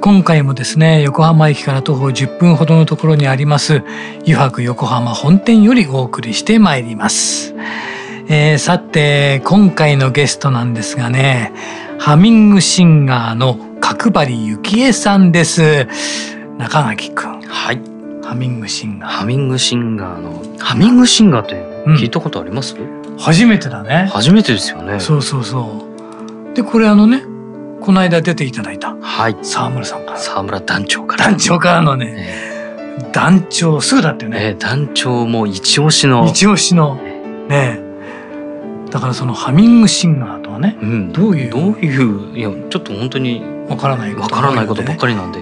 今回もですね横浜駅から徒歩10分ほどのところにあります湯泊横浜本店よりお送りしてまいります、えー、さて今回のゲストなんですがねハミングシンガーの角張幸恵さんです。中垣くんはい。ハミングシンガー。ハミングシンガーのハミングシンガーって聞いたことあります、うん、初めてだね。初めてですよね。そうそうそう。でこれあのねこの間出ていただいた、はい、沢村さんから。沢村団長から。団長からのね、えー、団長すぐだってよね、えー、団長も一押しの。一押しの。ねだからそのハミングシンガーとはね、うん、どういう？どういういやちょっと本当にわからないわからないことばっかりなんで。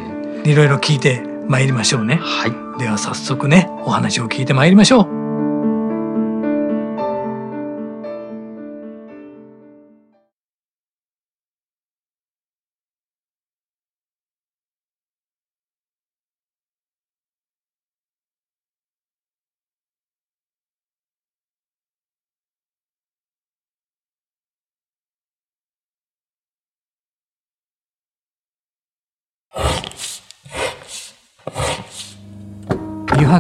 いろいろ聞いて参りましょうね。はい。では早速ねお話を聞いて参りましょう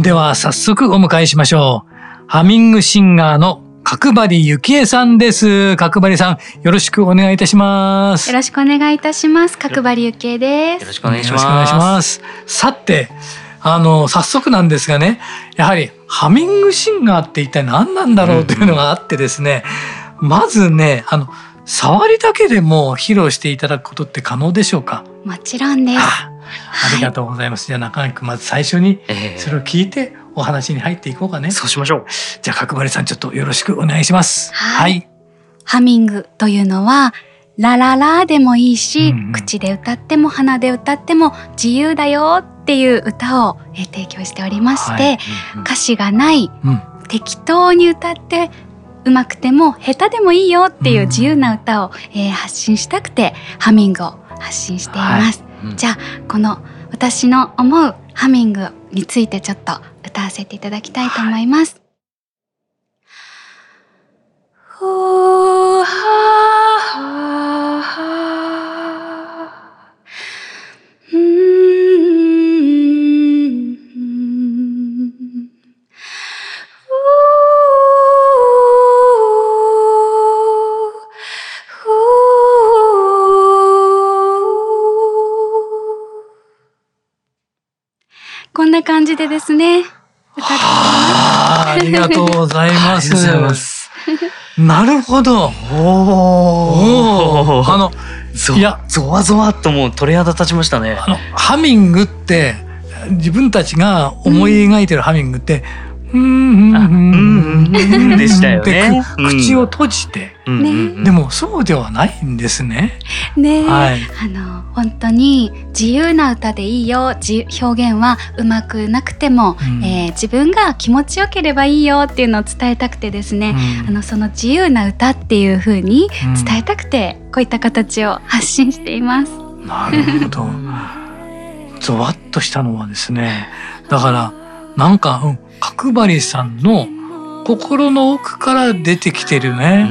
では早速お迎えしましょう。ハミングシンガーの角張幸恵さんです。角張さん、よろしくお願いいたします。よろしくお願いいたします。角張幸恵です。よろしくお願いします。よろしくお願いします。さて、あの、早速なんですがね、やはりハミングシンガーって一体何なんだろうというのがあってですね、うん、まずね、あの、触りだけでも披露していただくことって可能でしょうか？もちろんです。ありがとうございます。はい、じゃあ中垣君まず最初にそれを聞いてお話に入っていこうかね。そうしましょう。じゃあ角張さんちょっとよろしくお願いします。はい。はい、ハミングというのはラララでもいいし、うんうん、口で歌っても鼻で歌っても自由だよっていう歌を提供しておりまして、はいうんうん、歌詞がない、うん、適当に歌ってうまくても下手でもいいよっていう自由な歌を、えー、発信したくてハミングを発信しています。はいじゃあこの私の思うハミングについてちょっと歌わせていただきたいと思います。こでですね。ありがとうございます。ますなるほど。おお。あの、いや、ゾワゾワともう鳥肌立ちましたね。あの、ハミングって、自分たちが思い描いてるハミングって、うん、うん、でしたよね。口を閉じて、でもそうではないんですね。ね、はい、あの本当に自由な歌でいいよ、表現はうまくなくても、うん、えー、自分が気持ちよければいいよっていうのを伝えたくてですね、うん、あのその自由な歌っていう風に伝えたくて、こういった形を発信しています。なるほど。ゾワッとしたのはですね、だからなんか、うん角張さんの心の奥から出てきてるね。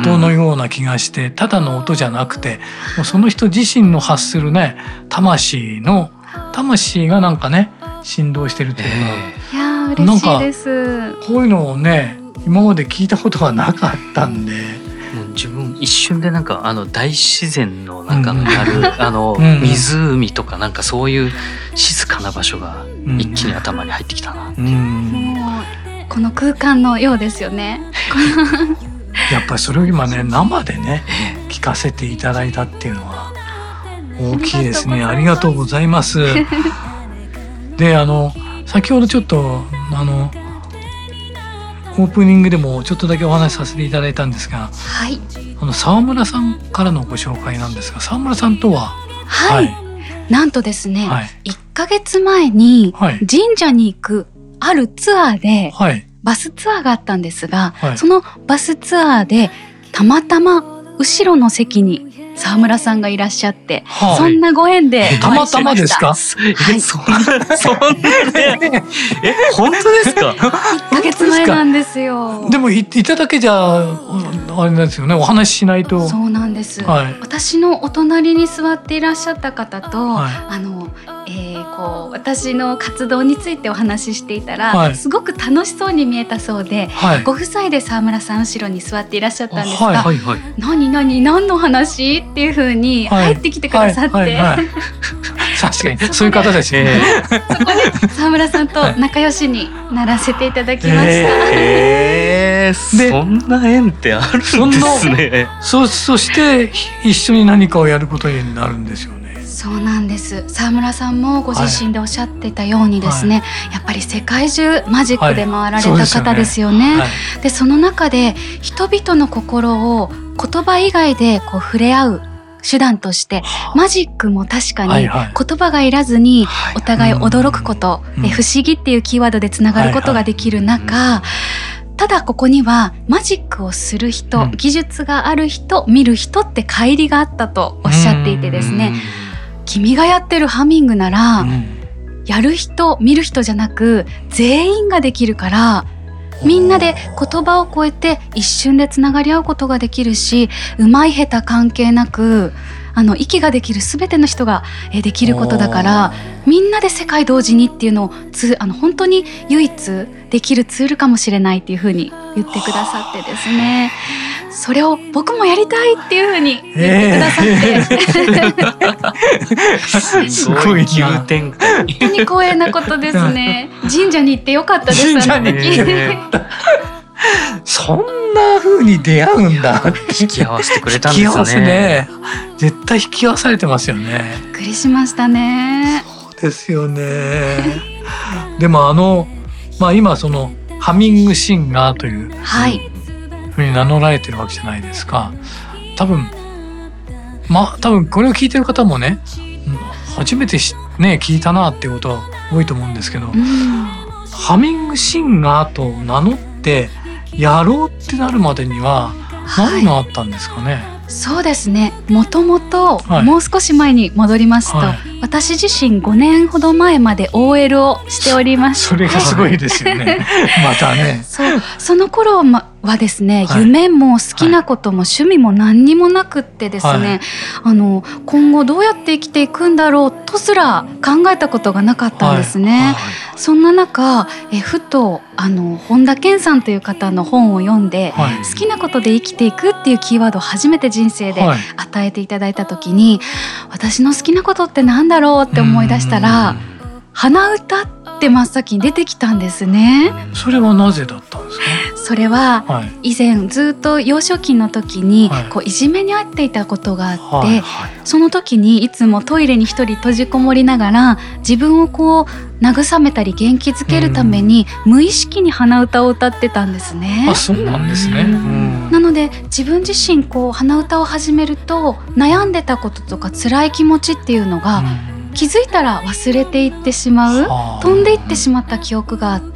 音のような気がしてただの音じゃなくてもうその人自身の発するね魂の魂がなんかね振動してるっていうか、えー、いや嬉しいです。こういうのをね今まで聞いたことがなかったんで。自分一瞬でなんかあの大自然の中にある、あのうん湖とかなんかそういう静かな場所が一気に頭に入ってきたな。う。ん。もうこの空間のようですよね。やっぱりそれを今ね生でね聞かせていただいたっていうのは大きいですね。ありがとうございます。であの先ほどちょっとあのオープニングでもちょっとだけお話しさせていただいたんですがはい。あの沢村さんからのご紹介なんですが沢村さんとは？はい、なんとですね、はい。1ヶ月前にはい。神社に行くあるツアーではい。バスツアーがあったんですが、はい。そのバスツアーでたまたま後ろの席に沢村さんがいらっしゃって、はい。そんなご縁でた。またまですか？はい。えそんなそんなね。え本当ですか？1ヶ月前なんですよ。でもいいただけじゃああれなんですよね。お話ししないと。そうなんです。はい。私のお隣に座っていらっしゃった方と、はい。あの、えーこう私の活動についてお話ししていたら、はいすごく楽しそうに見えたそうで、はいご夫妻で沢村さん後ろに座っていらっしゃったんですが、はいはいはい。何何何の話？っていう風にはい入ってきてくださって、確かにそういう方ですよね。そこで沢村さんと仲良しにならせていただきました。えー、でそんな縁ってあるんですね。そうそして一緒に何かをやることになるんですよね。そうなんです。沢村さんもご自身でおっしゃってたようにですね、やっぱり世界中マジックで回られた方ですよね。はい。でその中で人々の心を言葉以外でこう触れ合う手段としてマジックも確かにはいはい。言葉がいらずにはい。お互い驚くこと、うん。え不思議っていうキーワードでつながることができる中、ただここにはマジックをする人、うん。技術がある人見る人って乖離があったとおっしゃっていてですね、君がやってるハミングなら、うん。やる人見る人じゃなく全員ができるからみんなで言葉を超えて一瞬でつながり合うことができるしうまい下手関係なくあの息ができる全ての人がえーできることだからみんなで世界同時にっていうのをつあの本当に唯一できるツールかもしれないっていうふうに言ってくださってですねそれを僕もやりたいっていうふうに言ってくださって、すごい急展開。本当に光栄なことですね。神社に行ってよかったです。神社に行ってあの時えそんな風に出会うんだってー引き合わせてくれたん引き合わせですね。ね絶対引き合わされてますよね。びっくりしましたね。ですよね。でもあのまあ今そのハミングシンガーというはい。ふうに名乗られてるわけじゃないですか。多分まあ多分これを聞いてる方もねうん初めてしね聞いたなっていうことは多いと思うんですけど、うん、ハミングシンガーと名乗ってやろうってなるまでにははい。何があったんですかね？そうですね。もともとはいもう少し前に戻りますと、はい私自身5年ほど前まで OL をしておりましそれがすごいですよね。またね。そうその頃まはですね、はい。夢も好きなことも趣味も何にもなくってですね、はい。あの今後どうやって生きていくんだろうとすら考えたことがなかったんですね。そんな中えふとあの本田健さんという方の本を読んで、はい。好きなことで生きていくっていうキーワードを初めて人生ではい。与えていただいた時に、私の好きなことってなんだろうって思い出したら鼻歌って真っ先に出てきたんですね。それはなぜだったんですそれは。以前ずっと幼少期の時にはいこういじめに遭っていたことがあって、はいその時にいつもトイレに一人閉じこもりながら自分をこう慰めたり元気づけるために無意識に鼻歌を歌ってたんですねあ、。そうなんですね。なので自分自身こう鼻歌を始めると悩んでたこととか辛い気持ちっていうのが気づいたら忘れていってしまう。はあ飛んでいってしまった記憶があって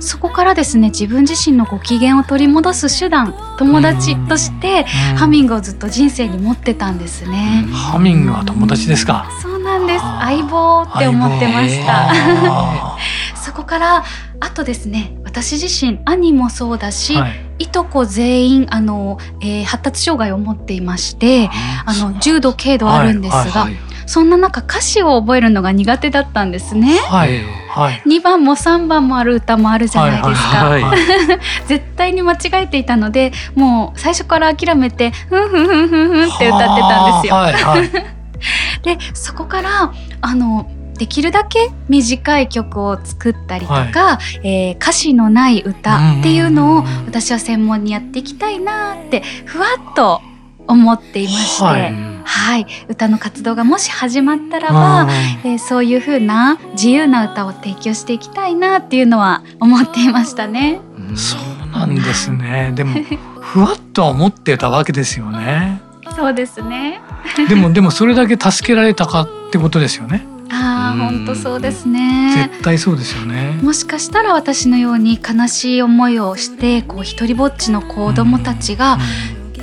そこからですね自分自身のご機嫌を取り戻す手段友達としてうん。ハミングをずっと人生に持ってたんですね。ハミングは友達ですか？そうなんです。相棒って思ってました。あ そこからあとですね私自身兄もそうだし、ーはい。いとこ全員あの、えー発達障害を持っていましてあの重度軽度あるんですが、はいそんな中歌詞を覚えるのが苦手だったんですね。はいはい。2番も3番もある歌もあるじゃないですか。はい 絶対に間違えていたのでもう最初から諦めて「ふんふんふんふんふん」って歌ってたんですよ。はいはい。でそこからあのできるだけ短い曲を作ったりとか、えー歌詞のない歌っていうのを私は専門にやっていきたいなってふわっと思っていまして、ははいい、歌の活動がもし始まったらば、えーそういう風な自由な歌を提供していきたいなっていうのは思っていましたね。うんそうなんですね。でもふわっとは思ってたわけですよね。そうですね。でもでもそれだけ助けられたかってことですよね。ああ、うん本当そうですね。絶対そうですよね。もしかしたら私のように悲しい思いをしてこう一人ぼっちの子供たちが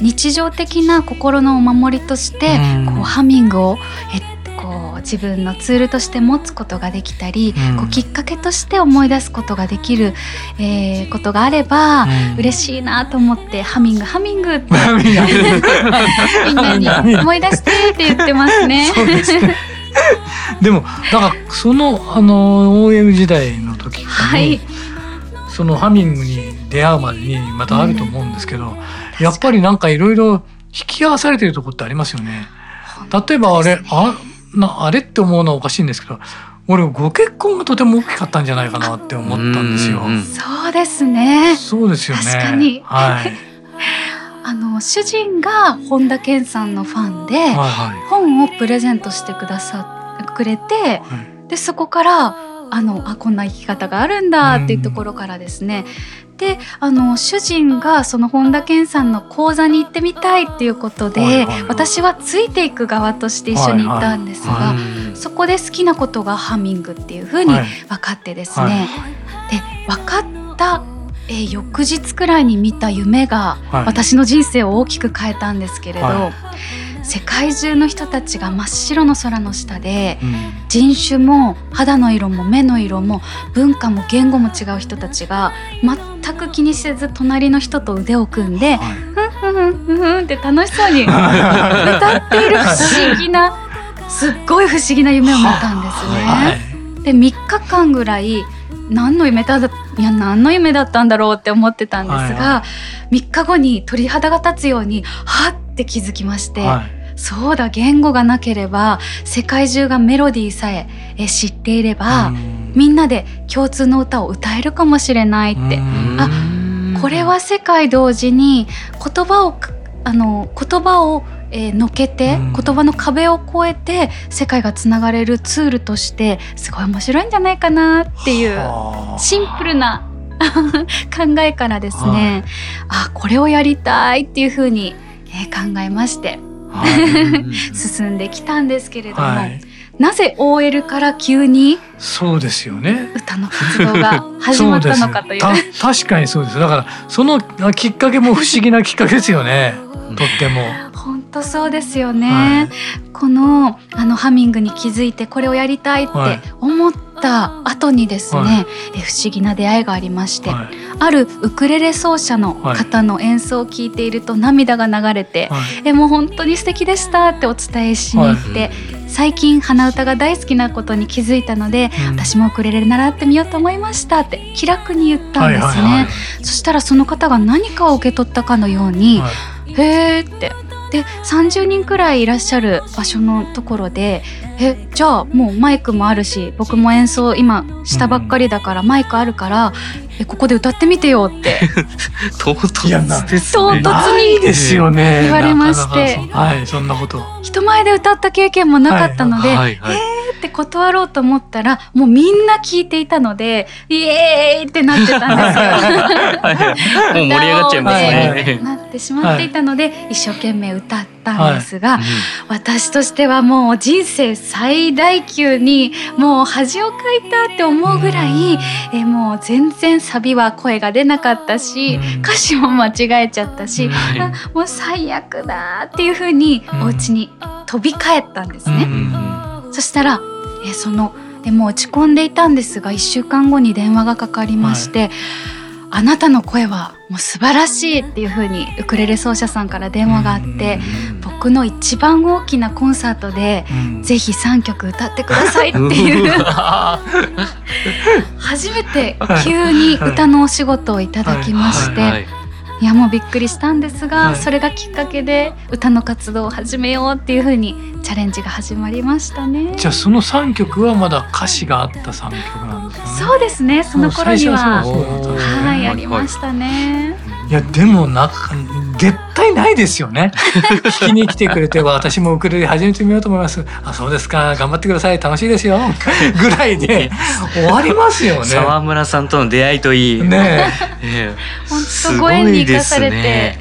日常的な心のお守りとしてうん。こうハミングをえこう自分のツールとして持つことができたりうん。こうきっかけとして思い出すことができるえーことがあればうん。嬉しいなと思ってハミングハミングって みんなに思い出してって言ってますね。でもだからそのあの OM 時代の時に、はい。そのハミングに出会うまでにまたあると思うんですけど、やっぱりなんかいろいろ引き合わされてるとこってありますよね。例えばあれ、あなあれって思うのはおかしいんですけど俺ご結婚がとても大きかったんじゃないかなって思ったんですよ。そうですね。そうですよね。確かにはい。あの主人が本田健さんのファンで、はいは本をプレゼントしてくださくれてい。はいでそこからあのあこんな生き方があるんだっていうところからですね、であの主人がその本田健さんの講座に行ってみたいっていうことで、はいはいはい。私はついていく側として一緒に行ったんですが、はい。うんそこで好きなことがハミングっていうふうにはい。分かってですね、はい。で分かった、えー翌日くらいに見た夢がはい。私の人生を大きく変えたんですけれど、は世界中の人たちが真っ白の空の下でうん。人種も肌の色も目の色も文化も言語も違う人たちが全く気にせず隣の人と腕を組んではい。ふんふんふんふんって楽しそうに 歌っている不思議な すっごい不思議な夢を見たんですね。はい。で3日間ぐらい何の夢だいや何の夢だったんだろうって思ってたんですが、はいは3日後に鳥肌が立つようにはって気づきまして、はいそうだ言語がなければ世界中がメロディーさええ知っていれば、うん。みんなで共通の歌を歌えるかもしれないって、うん。あこれは世界同時に言葉をかあの言葉を、えーのけて、うん。言葉の壁を越えて世界がつながれるツールとしてすごい面白いんじゃないかなっていうはあ。シンプルな 考えからですね、あこれをやりたいっていうふうに、えー考えまして。はい 進んできたんですけれども、はい。なぜ OL から急にそうですよね。歌の活動が 始まったのかという。確かにそうです。だからそのあきっかけも不思議なきっかけですよね。とっても。本当そうですよね、はい。このあのハミングに気づいてこれをやりたいってはい。思った後にですね、はい。え不思議な出会いがありまして、はい。あるウクレレ奏者の方の演奏を聴いていると涙が流れて、はい。えもう本当に素敵でしたってお伝えしに行って、最近鼻歌が大好きなことに気づいたので、うん。私もウクレレ習ってみようと思いましたって気楽に言ったんですね、そしたらその方が何かを受け取ったかのように、はい。へーってで30人くらいいらっしゃる場所のところでえじゃあもうマイクもあるし僕も演奏今したばっかりだからマイクあるから、えここで歌ってみてよって 唐突唐突ね。ないですよね。言われましてなかなかそはい、そんなこと。人前で歌った経験もなかったので、はいはい。って断ろうと思ったらもうみんな聞いていたのでイエーイってなってたんですよ。もう盛り上がっちゃいますはいね。なってしまっていたので、一生懸命歌ったんですが、うん私としてはもう人生最大級にもう恥をかいたって思うぐらい、えもう全然サビは声が出なかったし、うん。歌詞も間違えちゃったし、もう最悪だっていう風にうん。お家に飛び帰ったんですね。うんそしたらえそのえもう落ち込んでいたんですが1週間後に電話がかかりまして、あなたの声はもう素晴らしいっていう風にウクレレ奏者さんから電話があって僕の一番大きなコンサートでうん。ぜひ3曲歌ってくださいっていう。初めて急に歌のお仕事をいただきまして、はいはいいやもうびっくりしたんですが、はいそれがきっかけで歌の活動を始めようっていう風にチャレンジが始まりましたね。じゃあその3曲はまだ歌詞があった3曲なんですよね。そうですねその頃にははいありましたね。いやでもなんか絶対ないですよね。聞きに来てくれては私もウクレレ始めてみようと思います。あそうですか頑張ってください楽しいですよ ぐらいで終わりますよね。沢村さんとの出会いといい。ねえ え本す当ご縁にごいで生かされてすね。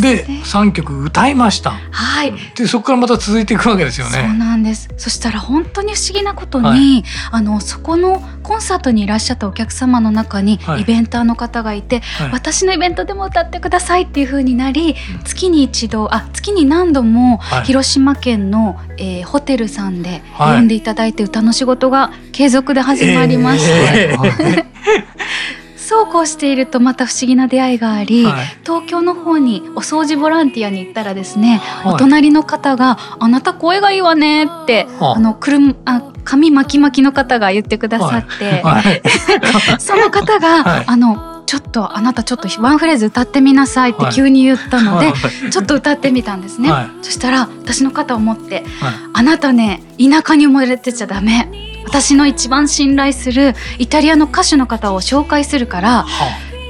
で3曲歌いました。はい。でそこからまた続いていくわけですよそうね。なんです。そしたら本当に不思議なことに、はいあのそこのコンサートにいらっしゃったお客様の中にはいイベンターの方がいて、はい私のイベントでも歌ってくださいっていう風になり、月に一度あ月に何度もはい広島県の、えーホテルさんではい呼んでいただいて歌の仕事が継続で始まりまして、えー そうこうしているとまた不思議な出会いがあり、はい。東京の方にお掃除ボランティアに行ったらですね、はい。お隣の方が「あなた声がいいわね」って、はあ。あのくるんあ髪巻き巻きの方が言ってくださって、はい。その方が、はい。あのちょっとあなたちょっとワンフレーズ歌ってみなさいってはい。急に言ったので、はい。ちょっと歌ってみたんですね、はい。そしたら私の肩を持ってはい「あなたね田舎に生まれてちゃダメ私の一番信頼するイタリアの歌手の方を紹介するからは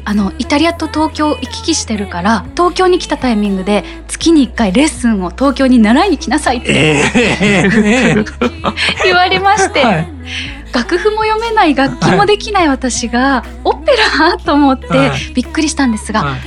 あ。のイタリアと東京行き来してるから東京に来たタイミングで月に1回レッスンを東京に習いに来なさいってえー 言われまして、はい。楽譜も読めない楽器もできない私がオペラ？と思ってはい。びっくりしたんですが、はい。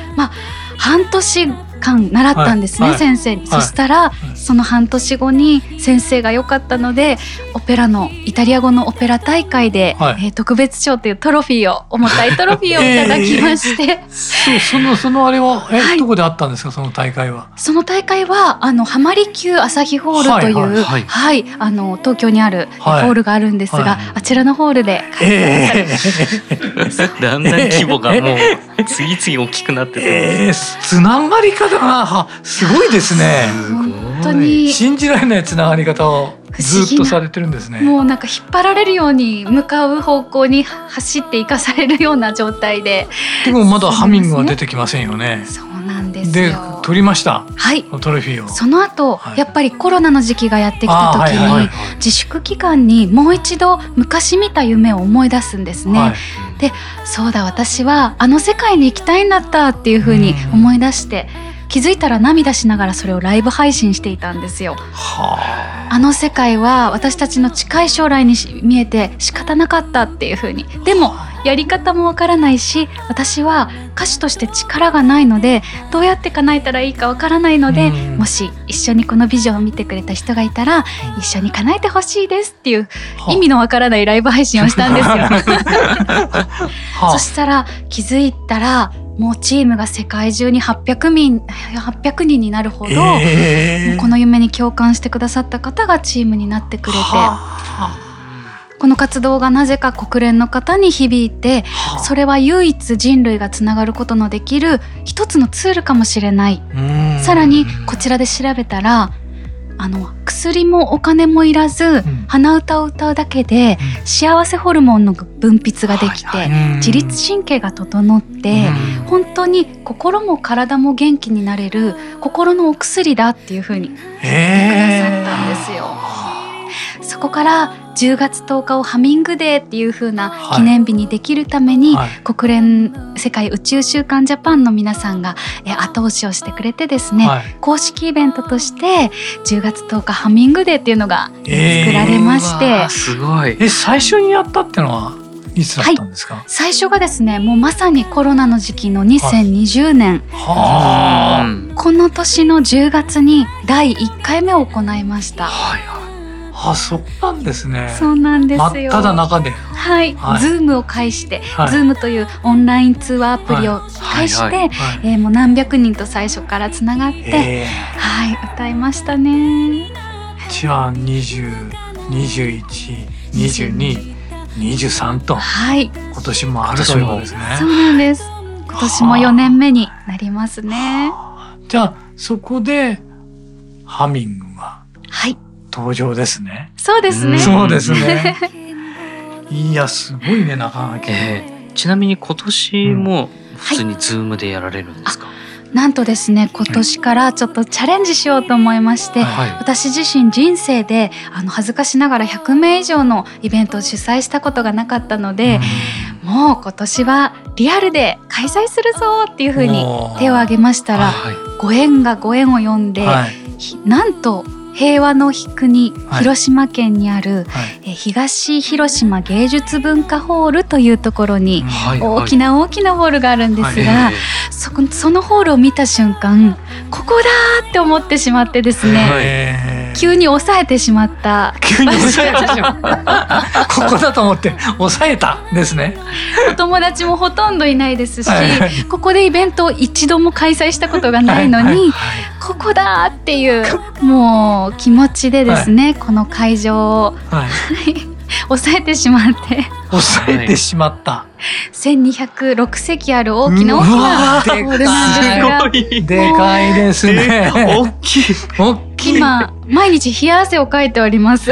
半年間習ったんですね、はい。先生に、そしたら、い。その半年後に先生が良かったのでオペラのイタリア語のオペラ大会で、はい。えー特別賞というトロフィーを重たいトロフィーをいただきまして、そう そのそのあれはえ、はい。どこであったんですか？その大会は。その大会はあの浜離宮朝日ホールという、はいはいはい。あの東京にあるホはい。ールがあるんですが、はい。あちらのホールで開催されえ だんだん規模がもう次々大きくなってー、て。えー、つながり方がはすごいですね。本当に信じられないつながり方をずっとされてるんですね。もうなんか引っ張られるように向かう方向に走っていかされるような状態ででもまだハミングは出てきませんよね。そうなんですでよ。取りましたはいトロフィーを。その後、はいやっぱりコロナの時期がやってきた時に、あーはいはい自粛期間にもう一度昔見た夢を思い出すんですね。はいそうだ私はあの世界に行きたいんだったっていうふうに思い出して気づいたら涙しながらそれをライブ配信していたんですよ。はあ。の世界は私たちの近い将来にし見えて仕方なかったっていうふうに。でもやり方もわからないし私は歌手として力がないのでどうやって叶えたらいいかわからないのでうん。もし一緒にこのビジョンを見てくれた人がいたら一緒に叶えてほしいですっていうあ。意味のわからないライブ配信をしたんですよ。はそしたら気づいたらもうチームが世界中に800人 ,800 人になるほど、えー。この夢に共感してくださった方がチームになってくれてはこの活動がなぜか国連の方に響いてあ。それは唯一人類がつながることのできる一つのツールかもしれない。うん。さらにこちらで調べたらあの薬もお金もいらずん。鼻歌を歌うだけでうん。幸せホルモンの分泌ができて自律神経が整ってうん。本当に心も体も元気になれる心のお薬だっていう風にえくださったんですよ。そこから10月10日をハミングデーっていう風なはい記念日にできるために、はい国連世界宇宙週間ジャパンの皆さんがえ後押しをしてくれてですね、はい公式イベントとして10月10日ハミングデーっていうのがえー作られまして、うわすごい。え最初にやったってのはいつだったんですか？最初がですねもうまさにコロナの時期の2020年、はあ。うんこの年の10月に第1回目を行いました。はいはあそうなんですね。そうなんです真っよ。只中で。はい、はいズームを介して、はいズームというオンライン通話アプリを介して。えーもう何百人と最初からつながって、えはい、歌いましたね。ー、じゃあ二十、二十一、二十二、二十三とはい、今年もあるということですね。そうなんです。今年も4年目になりますね。じゃあそこでハミングがはい、登場ですね。そうですね。そうですね。いやすごいね中垣。えーちなみに今年も普通にズームでやられるんですか、なんとですね、今年からちょっとチャレンジしようと思いまして、はい。私自身人生であの恥ずかしながら100名以上のイベントを主催したことがなかったので、もう今年はリアルで開催するぞっていうふうに手を挙げましたらはい。ご縁がご縁を呼んで、はい。ひなんと平和の国はい。広島県にある、はい。え東広島芸術文化ホールというところにはい大きな大きなホールがあるんですえが、ーそのホールを見た瞬間ここだーって思ってしまってですね、急に抑えてしまった急に抑えてしまった。ここだと思って抑えたですね。お 友達もほとんどいないですし、はいはいここでイベントを一度も開催したことがないのに、はいはいここだーっていうもう気持ちでですね、この会場をはい。抑えてしまって抑えてしまった。1206席ある大きな大きなですがいでかいですね。大きい大きい。今毎日冷や汗をかいております。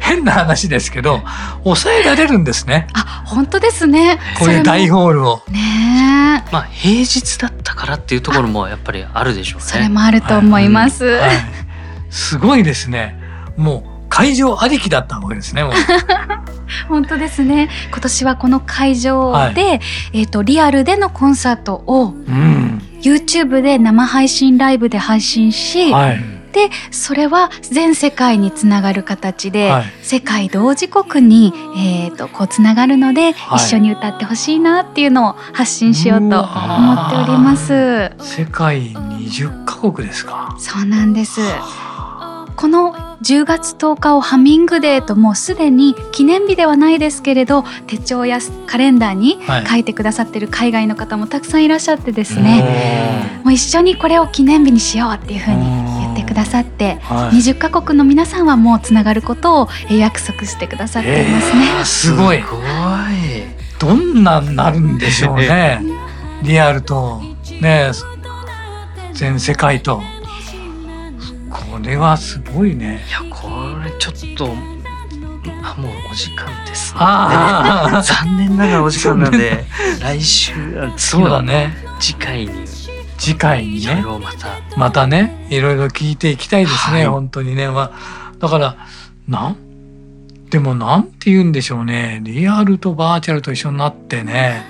変な話ですけど、抑えられるんですね。あ本当ですね。こういう大ホホールを。ねえまあ平日だったからっていうところもやっぱりあるでしょうねそれもあると思います。はいすごいですね。もう会場ありきだったわけですね。本当ですね。今年はこの会場で、はいえっ、とリアルでのコンサートをうん。YouTube で生配信ライブで配信し、はい。でそれは全世界につながる形で、はい世界同時刻にえっ、とこうつながるので、はい一緒に歌ってほしいなっていうのを発信しようとう思わっております。世界20カ国ですか。そうなんです。この10月10日をハミングデーともうすでに記念日ではないですけれど手帳やカレンダーにはい書いてくださってる海外の方もたくさんいらっしゃってですねね。もう一緒にこれを記念日にしようっていうふうに言ってくださってはい。20カ国の皆さんはもうつながることをえー約束してくださっていますね。えーすごい。すごいどんなになるんでしょうね。リアルとね全世界とこれはすごいね。いやこれちょっとあもうお時間ですね。ああ 残念ながらお時間なんで来週あそうだね。次回に。次回にね。ろまた。またねいろいろ聞いていきたいですね、はい。本当にね。まあだからなん？でもなんて言うんでしょうね。リアルとバーチャルと一緒になってね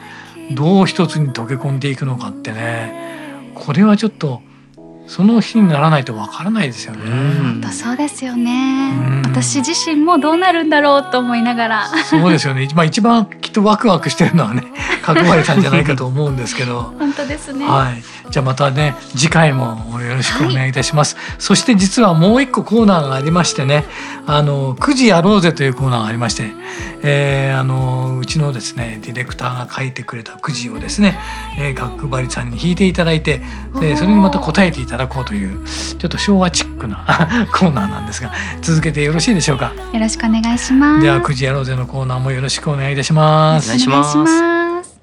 どう一つに溶け込んでいくのかってね。これはちょっとその日にならないとわからないですよね。うん本当そうですよねうん。私自身もどうなるんだろうと思いながらそうですよね。まあ一番きっとワクワクしてるのはね、角張さんじゃないかと思うんですけど。本当ですね。はい。じゃあまたね、次回もよろしくお願いいたします。そして実はもう一個コーナーがありましてね、あの、9時やろうぜというコーナーがありまして、えーあの、うちのですね、ディレクターが書いてくれた9時をですね、えー、角張さんに弾いていただいて、でそれにまた答えていただこうという、ちょっと昭和チックな コーナーなんですが、続けてよろしいでしょうか？よろしくお願いします。では9時やろうぜのコーナーもよろしくお願いいたします。お願いしますお願いします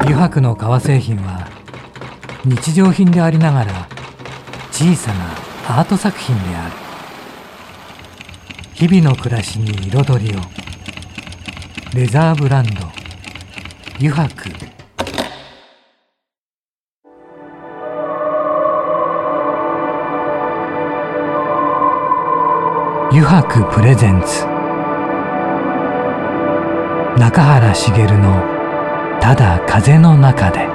油白の革製品は日常品でありながら小さなアート作品である日々の暮らしに彩りをレザーブランド油白油白プレゼンツ中原茂の「ただ風の中で」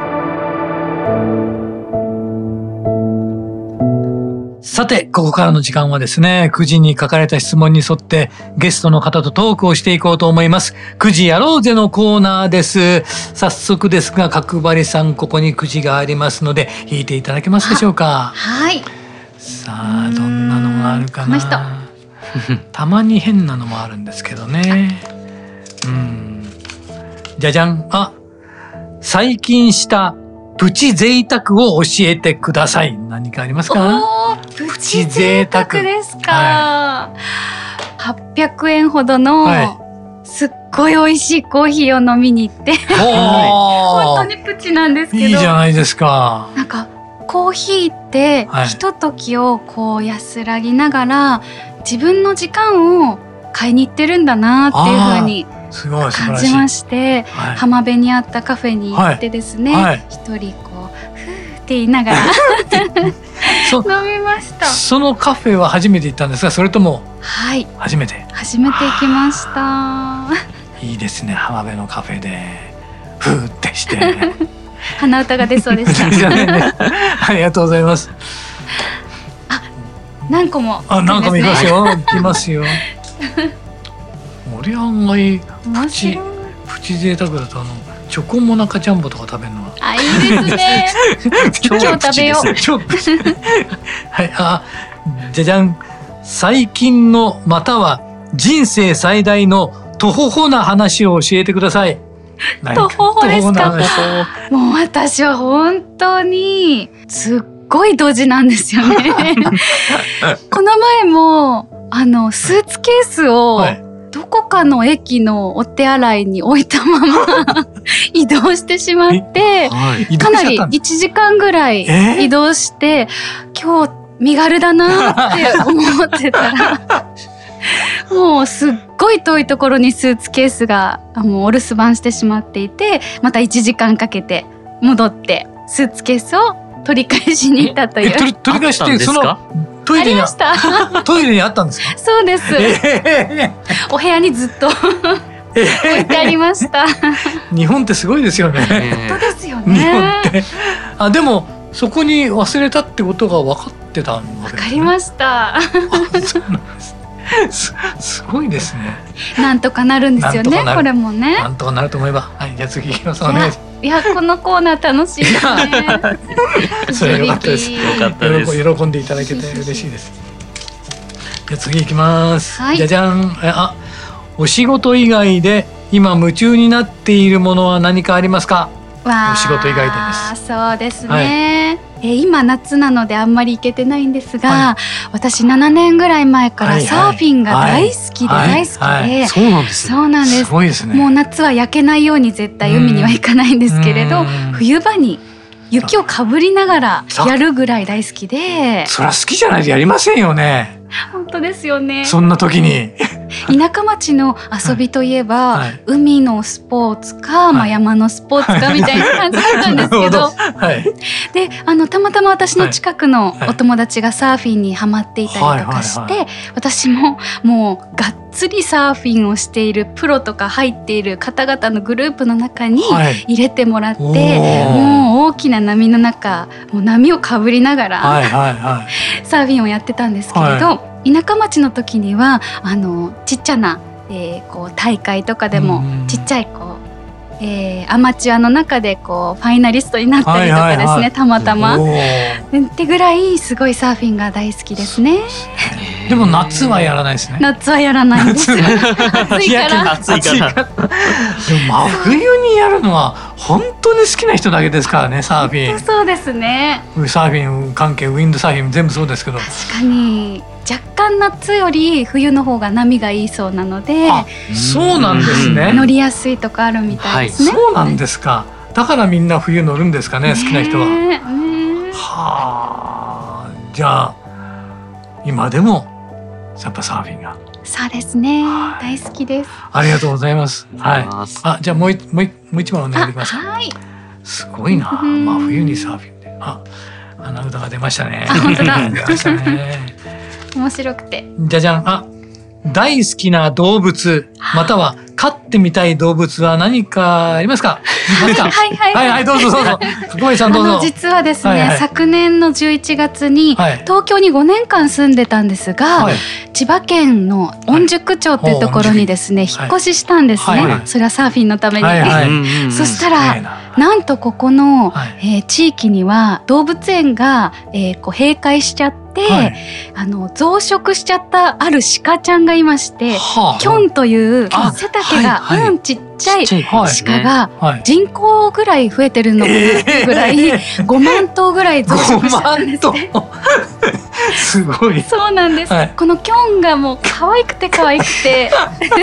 さて、ここからの時間はですね、9時に書かれた質問に沿ってゲストの方とトークをしていこうと思います。9時やろうぜのコーナーです。早速ですが、角張さん、ここに9時がありますので、弾いていただけますでしょうか？はい。さあ、どんなのがあるかな？たまに変なのもあるんですけどね。うん。じゃじゃん。あ、最近したプチ贅沢を教えてください。何かありますか？プチ贅沢ですか。800円ほどのはすっごい美味しいコーヒーを飲みに行って 本当にプチなんですけどいいじゃないですかなんかコーヒーってはいひとときをこう安らぎながら自分の時間を買いに行ってるんだなっていう風にすごい素晴らしい。感じましてはい。浜辺にあったカフェに行ってですね、はい。一人こうふーって言いながら そ飲みました。そのカフェは初めて行ったんですか？それともはい。初めて？初めて行きました。いいですね。浜辺のカフェでふーってして 鼻歌が出そうでした ね。ありがとうございます何個も。あなんかもいきますよよ行きますよ。俺案外面白い。プチ贅沢だとあのチョコモナカジャンボとか食べるのは。あいいですね。今 今日食べよう。はいあじゃじゃん。最近のまたは人生最大のとほほな話を教えてください。何とほほですか？もう私は本当にすっごいドジなんですよね。この前もあのスーツケースをはい。どこかの駅のお手洗いに置いたまま 移動してしまってはい。かなりしちゃったんです1時間ぐらいえ？ー移動して今日身軽だなって思ってたら もうすっごい遠いところにスーツケースがあもうお留守番してしまっていてまた1時間かけて戻ってスーツケースを取り返しに行ったという。え取り取り返してあったんですか？そのトイレにありました。トイレにあったんですか？そうです。えお部屋にずっと置いてありました。ー日本ってすごいですよね。え本当ですよ日本ねって。あでもそこに忘れたってことが分かってたわねかりました。あそうなんです。ねすすごいですね。なんとかなるんですよねこれもね。なんとかなると思えば。はいじゃあ次行きます。お願いしいやこのコーナー楽しいですね。それよかったです。響きよかったです。喜喜んでいただけて嬉しいです。じゃあ次行きます、はい。じゃじゃん。えあお仕事以外で今夢中になっているものは何かありますか？お仕事以外でです。そうですね、えー今夏なのであんまり行けてないんですが、は私7年ぐらい前からサーフィンが大好きではい。大好きで、そうなんです。ねそうなんです。すごいですね。もう夏は焼けないように絶対海には行かないんですけれどうん。冬場に雪をかぶりながらやるぐらい大好きで。そりゃ好きじゃないとやりませんよね本当ですよね。そんな時に。田舎町の遊びといえば、はい。海のスポーツか、まあ、はい山のスポーツか みたいな感じだったんですけど。はい。であのたまたま私の近くのはい。お友達がサーフィンにハマっていたりとかして、はい。私ももうがっつりサーフィンをしているプロとか入っている方々のグループの中にはい。入れてもらって、おー。もう大きな波の中もう波をかぶりながら、はいはいはい。サーフィンをやってたんですけれど、田舎町の時にはあのちっちゃな、えーこう大会とかでもうん。ちっちゃいこう、えーアマチュアの中でこうファイナリストになったりとかですね、はいはいはい。たまたま。ってぐらいすごいサーフィンが大好きですね。でも夏はやらないですね。夏はやらないんです。暑いから。暑いから。でも真冬にやるのは本当に好きな人だけですからねサーフィン。そうですね。サーフィン関係ウィンドサーフィン全部そうですけど。確かに。若干夏より冬の方が波がいいそうなのであそうなんですね。乗りやすいとかあるみたいですね。そうなんですか。だからみんな冬乗るんですかね好きな人は。はあ。じゃあ今でもやっぱサーフィンが。そうですね。はい。大好きです。ありがとうございます。はい。ああじゃあもう一もう一もう一枚お願いできますか？はい。すごいな。うん。真冬にサーフィンで。あ穴歌が出ましたね。あ本当だ。出ましたね。面白くて。じゃじゃん。あ大好きな動物または飼ってみたい動物は何かありますか？ますか？は いはい。はいはいどうぞどうぞ。久保井さんどうぞ。実はですね、はいはい。昨年の11月にはい。東京に5年間住んでたんですが、はい。千葉県の御宿町っていうところにですね、はい。引っ越ししたんですね、はい。はい。それはサーフィンのために、はいはい。そしたらな。なんとここの、はい。えー地域には動物園が、えーこう閉会しちゃってて、はい。あの増殖しちゃったある鹿ちゃんがいまして、はあ。キョンというあ背丈が、はいはい。うんちっちゃいちっちゃいはい。鹿がはい。人口ぐらい増えてるのかなぐらい、5万頭ぐらい増殖したんですね。すごい。そうなんです、はい。このキョンがもう可愛くて可愛くて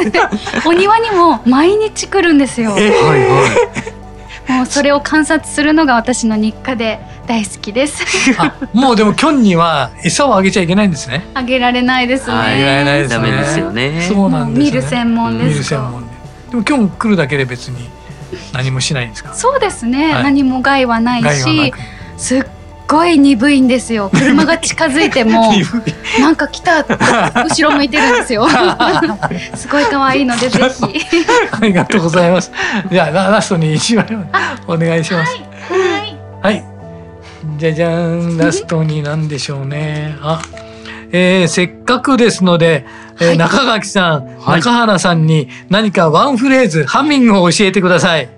お庭にも毎日来るんですよ。えはいはもうそれを観察するのが私の日課で大好きですあもうでもキョンには餌をあげちゃいけないんですね。あげられないですね、はいあげられないですね。ですよねそうもうんなですね。見る専門見ですとる専門で。でもキョン来るだけで別に何もしないんですか？そうですね、はい何も害はないしく。すっごい鈍いんですよ。車が近づいてもなんか来た。後ろ向いてるんですよ。すごい可愛いのでぜひ。ありがとうございます。じゃあララストに一枚お願いします。はい。はい。じゃじゃーん。ラストに何でしょうね。あ、えー、せっかくですので、えーはい。中垣さん、はい。中原さんに何かワンフレーズハミングを教えてください。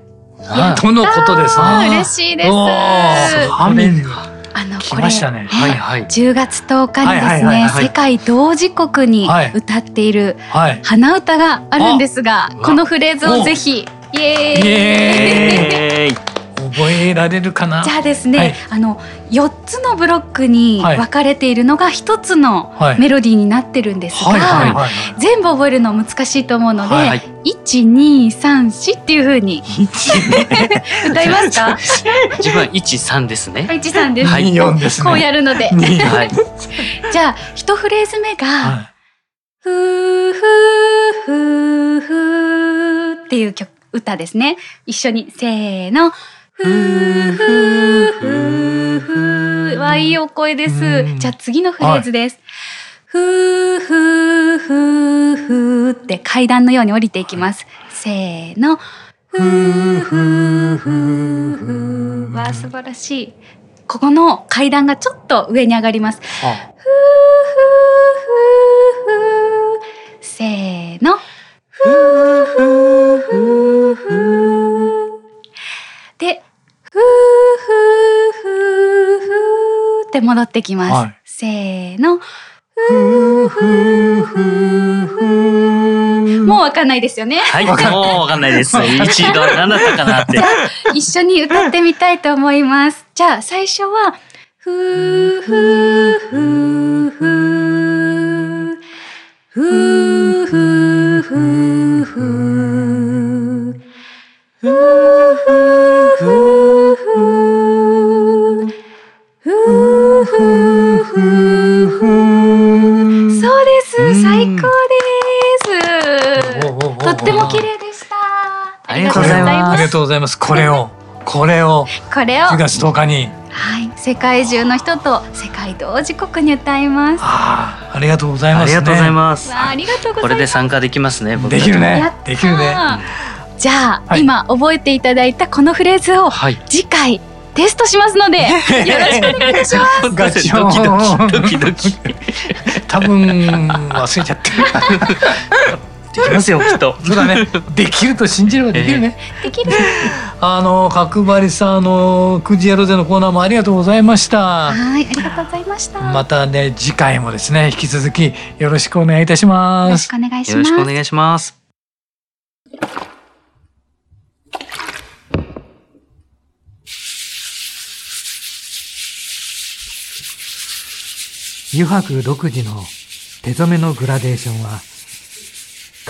あとのことです嬉しいです。ハミング。あのこれはいはい10月10日にですはいはいはいねはい。世界同時刻にはい歌っているはい。花歌があるんですがあこのフレーズをぜひ。イエーイ 覚えられるかな？じゃあですね、はい。あの4つのブロックに分かれているのが1つのはい。メロディーになってるんですが。全部覚えるの難しいと思うので、はい1234っていう風に歌いますか？自分は一三ですね。はい、一さんです、はい。二四ですね。こうやるので。二四。はい。じゃあ一フレーズ目が、はふーふーふーふーっていう曲歌ですね。一緒にせーの。ふーふーふーふー。わいいお声です。じゃあ次のフレーズです。ふーふーふーふーって階段のように降りていきます。せーの。ふーふーふーふー。わ素晴らしい。ここの階段がちょっと上に上がります。ふーふーふーふーせーの。ふーふーふーって戻ってきます。はいせーの。ふーふーふーふーもうわかんないですよね。はいもうわかんないです 一度何だったかなって一緒に歌ってみたいと思います。じゃあ最初は、ふーふーふーふーふーふーふーざいます。これを、これを。これを。10月10日に、はい、世界中の人と世界同時刻に歌います。わああ、ありがとうございます、ね。ありがとうございます。あ、ありがとうございます。これで参加できますね僕できるね。できるね。じゃあ、はい。今覚えていただいたこのフレーズをはい。次回テストしますので、よろしくお願いいたします。ガチョドキドキ。ドキドキ。で多分忘れちゃってる。きますよ きっとそうだね。できると信じればできるね。できる。あの角張さんあの9時やろうぜのコーナーもありがとうございました。はい、ありがとうございました。またね次回もですね引き続きよろしくお願いいたしよますろし。くお願いしよます。ろしくお願いします油白独自の手染めのグラデーションは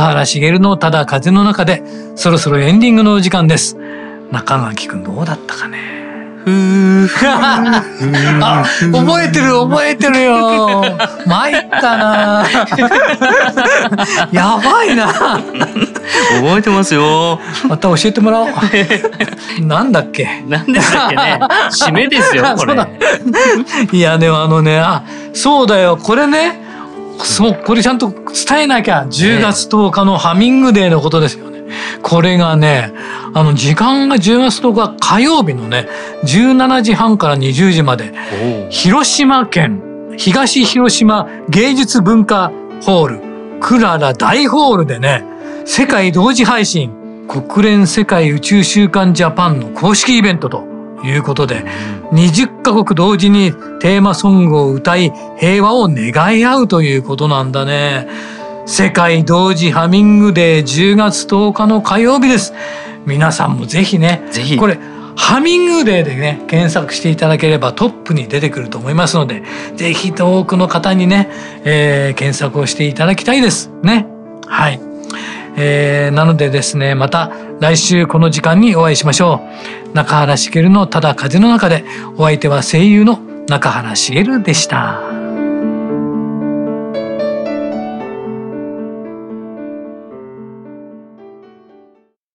中原茂のただ風の中でそろそろエンディングのお時間です。中垣くんどうだったかね。あ覚えてる覚えてるよ。参ったな。やばいな。覚えてますよ。また教えてもらおう。なんだっけ。何でしたっけね。締めですよこれ。いやでもあのねあそうだよ。これねそうこれちゃんと伝えなきゃ10月10日のハミングデーのことですよね。これがねあの時間が10月10日火曜日のね17時半から20時まで広島県東広島芸術文化ホールクララ大ホールでね世界同時配信国連世界宇宙週間ジャパンの公式イベントということで20カ国同時にテーマソングを歌い平和を願い合うということなんだね。世界同時ハミングデー10月10日の火曜日です。皆さんもぜひね、ぜひこれハミングデーでね検索していただければトップに出てくると思いますのでぜひ多くの方にね、えー検索をしていただきたいですねはい、えーなのでですねまた来週この時間にお会いしましょう中原茂のただ風の中でお相手は声優の中原茂でした。